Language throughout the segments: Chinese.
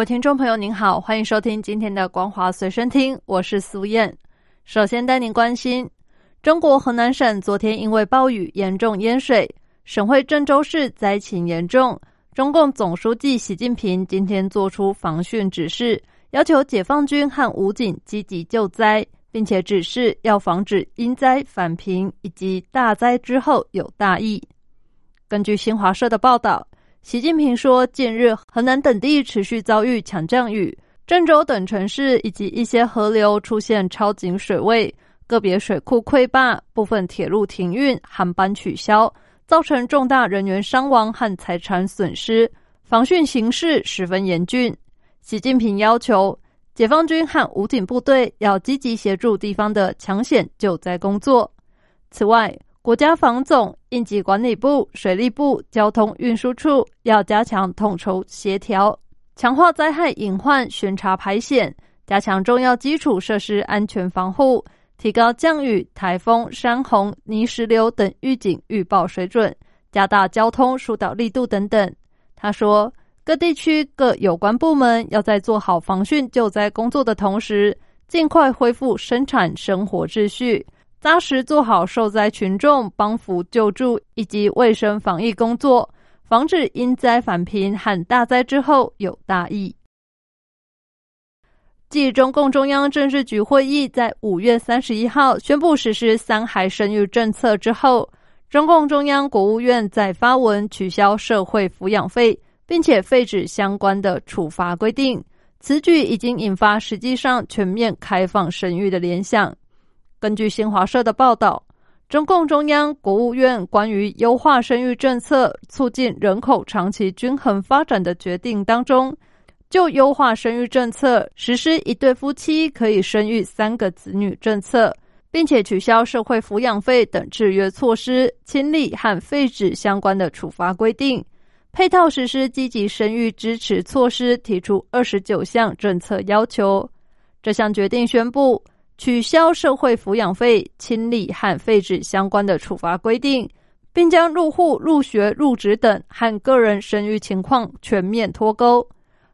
各位听众朋友，您好，欢迎收听今天的光华随身听，我是苏燕。首先带您关心，中国河南省昨天因为暴雨严重淹水，省会郑州市灾情严重。中共总书记习近平今天作出防汛指示，要求解放军和武警积极救灾，并且指示要防止因灾返贫以及大灾之后有大疫。根据新华社的报道。习近平说，近日河南等地持续遭遇强降雨，郑州等城市以及一些河流出现超警水位，个别水库溃坝，部分铁路停运，航班取消，造成重大人员伤亡和财产损失，防汛形势十分严峻。习近平要求解放军和武警部队要积极协助地方的抢险救灾工作。此外，国家防总、应急管理部、水利部、交通运输处要加强统筹协调，强化灾害隐患巡查排险，加强重要基础设施安全防护，提高降雨、台风、山洪、泥石流等预警预报水准，加大交通疏导力度等等。他说，各地区各有关部门要在做好防汛救灾工作的同时，尽快恢复生产生活秩序。扎实做好受灾群众帮扶救助以及卫生防疫工作，防止因灾返贫和大灾之后有大疫。继中共中央政治局会议在五月三十一号宣布实施三孩生育政策之后，中共中央国务院在发文取消社会抚养费，并且废止相关的处罚规定。此举已经引发实际上全面开放生育的联想。根据新华社的报道，中共中央、国务院关于优化生育政策、促进人口长期均衡发展的决定当中，就优化生育政策实施一对夫妻可以生育三个子女政策，并且取消社会抚养费等制约措施，清理和废止相关的处罚规定，配套实施积极生育支持措施，提出二十九项政策要求。这项决定宣布。取消社会抚养费、清理和废止相关的处罚规定，并将入户、入学、入职等和个人生育情况全面脱钩。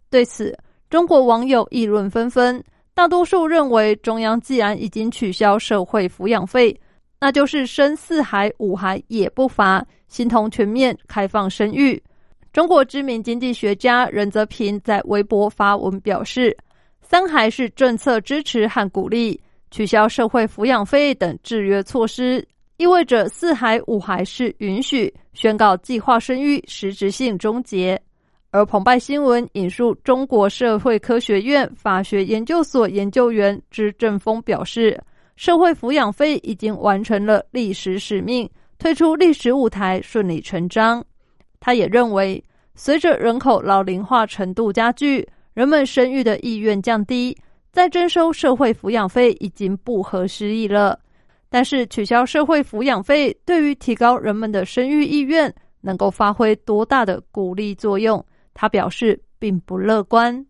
对此，中国网友议论纷纷。大多数认为，中央既然已经取消社会抚养费，那就是生四孩、五孩也不罚，形同全面开放生育。中国知名经济学家任泽平在微博发文表示：“三孩是政策支持和鼓励。”取消社会抚养费等制约措施，意味着四孩五孩是允许，宣告计划生育实质性终结。而澎湃新闻引述中国社会科学院法学研究所研究员支正峰表示，社会抚养费已经完成了历史使命，退出历史舞台顺理成章。他也认为，随着人口老龄化程度加剧，人们生育的意愿降低。再征收社会抚养费已经不合时宜了，但是取消社会抚养费对于提高人们的生育意愿能够发挥多大的鼓励作用？他表示并不乐观。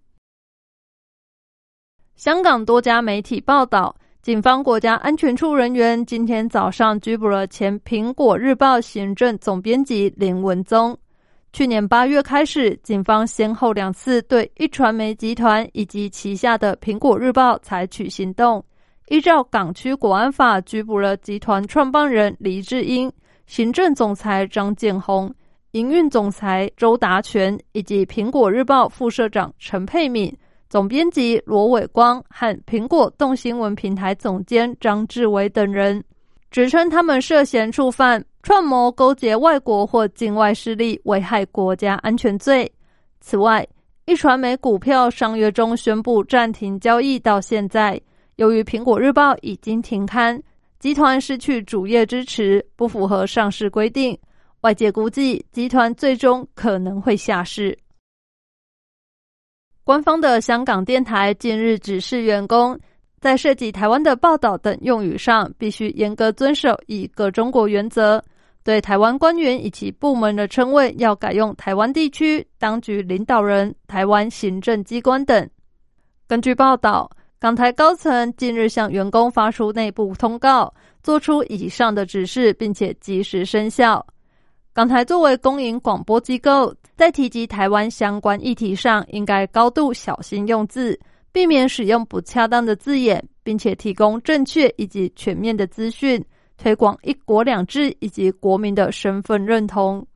香港多家媒体报道，警方国家安全处人员今天早上拘捕了前《苹果日报》行政总编辑林文宗。去年八月开始，警方先后两次对一传媒集团以及旗下的《苹果日报》采取行动，依照港区国安法拘捕了集团创办人黎智英、行政总裁张建宏、营运总裁周达全以及《苹果日报》副社长陈佩敏、总编辑罗伟光和苹果动新闻平台总监张志伟等人，指称他们涉嫌触犯。串谋勾结外国或境外势力危害国家安全罪。此外，一传媒股票上月中宣布暂停交易，到现在，由于《苹果日报》已经停刊，集团失去主业支持，不符合上市规定。外界估计，集团最终可能会下市。官方的香港电台近日指示员工，在涉及台湾的报道等用语上，必须严格遵守一个中国原则。对台湾官员以及部门的称谓，要改用台湾地区当局领导人、台湾行政机关等。根据报道，港台高层近日向员工发出内部通告，做出以上的指示，并且及时生效。港台作为公营广播机构，在提及台湾相关议题上，应该高度小心用字，避免使用不恰当的字眼，并且提供正确以及全面的资讯。推广“一国两制”以及国民的身份认同。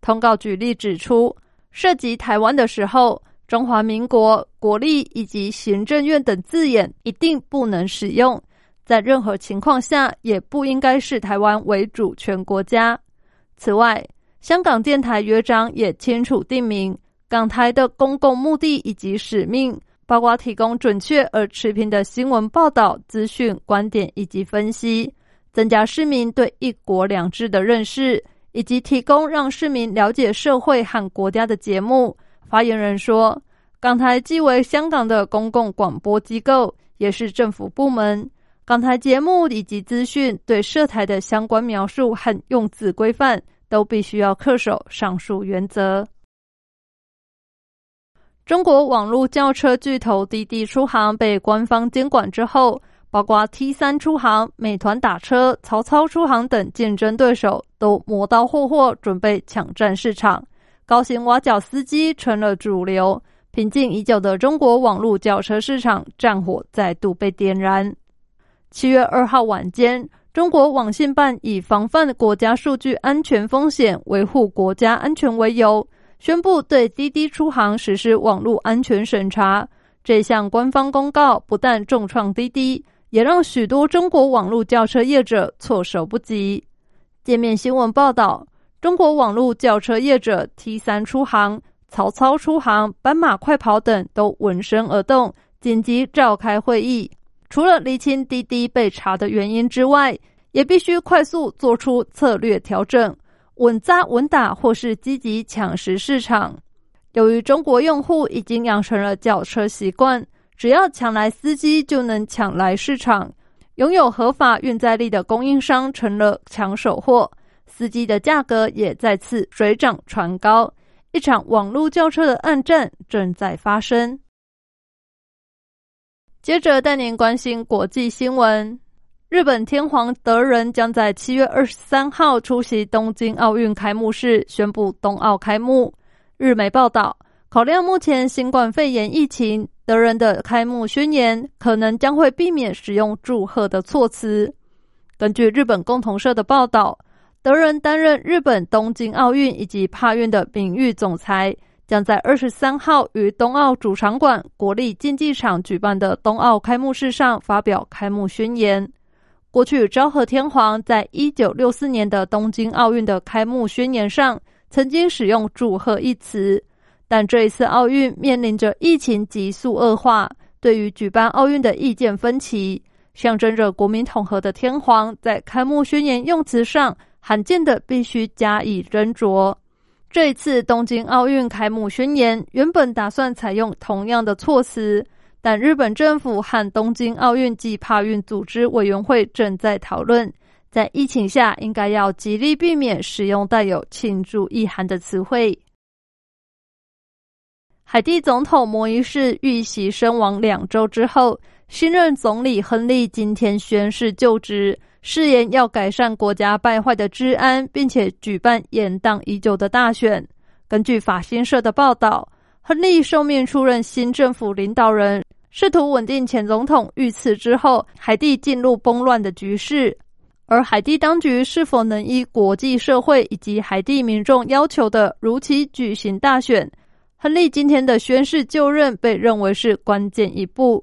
通告举例指出，涉及台湾的时候，“中华民国”“国立”以及“行政院”等字眼一定不能使用，在任何情况下也不应该视台湾为主权国家。此外，香港电台约章也清楚定明，港台的公共目的以及使命，包括提供准确而持平的新闻报道、资讯、观点以及分析。增加市民对一国两制的认识，以及提供让市民了解社会和国家的节目。发言人说：“港台既为香港的公共广播机构，也是政府部门。港台节目以及资讯对涉台的相关描述和用字规范，都必须要恪守上述原则。”中国网络轿车巨头滴滴出行被官方监管之后。包括 T 三出行、美团打车、曹操出行等竞争对手都磨刀霍霍，准备抢占市场。高薪挖角司机成了主流，平静已久的中国网络轿车市场战火再度被点燃。七月二号晚间，中国网信办以防范国家数据安全风险、维护国家安全为由，宣布对滴滴出行实施网络安全审查。这项官方公告不但重创滴滴。也让许多中国网络轿车业者措手不及。界面新闻报道，中国网络轿车业者 T 三出行、曹操出行、斑马快跑等都闻声而动，紧急召开会议。除了厘清滴滴被查的原因之外，也必须快速做出策略调整，稳扎稳打或是积极抢食市场。由于中国用户已经养成了轿车习惯。只要抢来司机，就能抢来市场。拥有合法运载力的供应商成了抢手货，司机的价格也再次水涨船高。一场网络轿车的暗战正在发生。接着带您关心国际新闻：日本天皇德仁将在七月二十三号出席东京奥运开幕式，宣布冬奥开幕。日媒报道，考量目前新冠肺炎疫情。德仁的开幕宣言可能将会避免使用祝贺的措辞。根据日本共同社的报道，德仁担任日本东京奥运以及帕运的名誉总裁，将在二十三号于冬奥主场馆国立竞技场举办的冬奥开幕式上发表开幕宣言。过去，昭和天皇在一九六四年的东京奥运的开幕宣言上曾经使用“祝贺”一词。但这一次奥运面临着疫情急速恶化，对于举办奥运的意见分歧。象征着国民统合的天皇在开幕宣言用词上罕见的必须加以斟酌。这一次东京奥运开幕宣言原本打算采用同样的措辞，但日本政府和东京奥运暨帕运组织委员会正在讨论，在疫情下应该要极力避免使用带有庆祝意涵的词汇。海地总统摩伊士遇袭身亡两周之后，新任总理亨利今天宣誓就职，誓言要改善国家败坏的治安，并且举办延宕已久的大选。根据法新社的报道，亨利受命出任新政府领导人，试图稳定前总统遇刺之后海地进入崩乱的局势。而海地当局是否能依国际社会以及海地民众要求的如期举行大选？亨利今天的宣誓就任被认为是关键一步，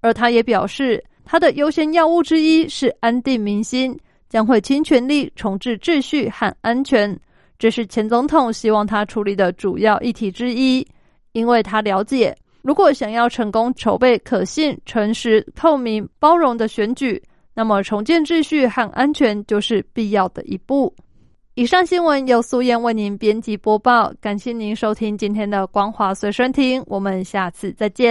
而他也表示，他的优先要务之一是安定民心，将会倾全力重置秩序和安全。这是前总统希望他处理的主要议题之一，因为他了解，如果想要成功筹备可信、诚实、透明、包容的选举，那么重建秩序和安全就是必要的一步。以上新闻由苏燕为您编辑播报，感谢您收听今天的光华随身听，我们下次再见。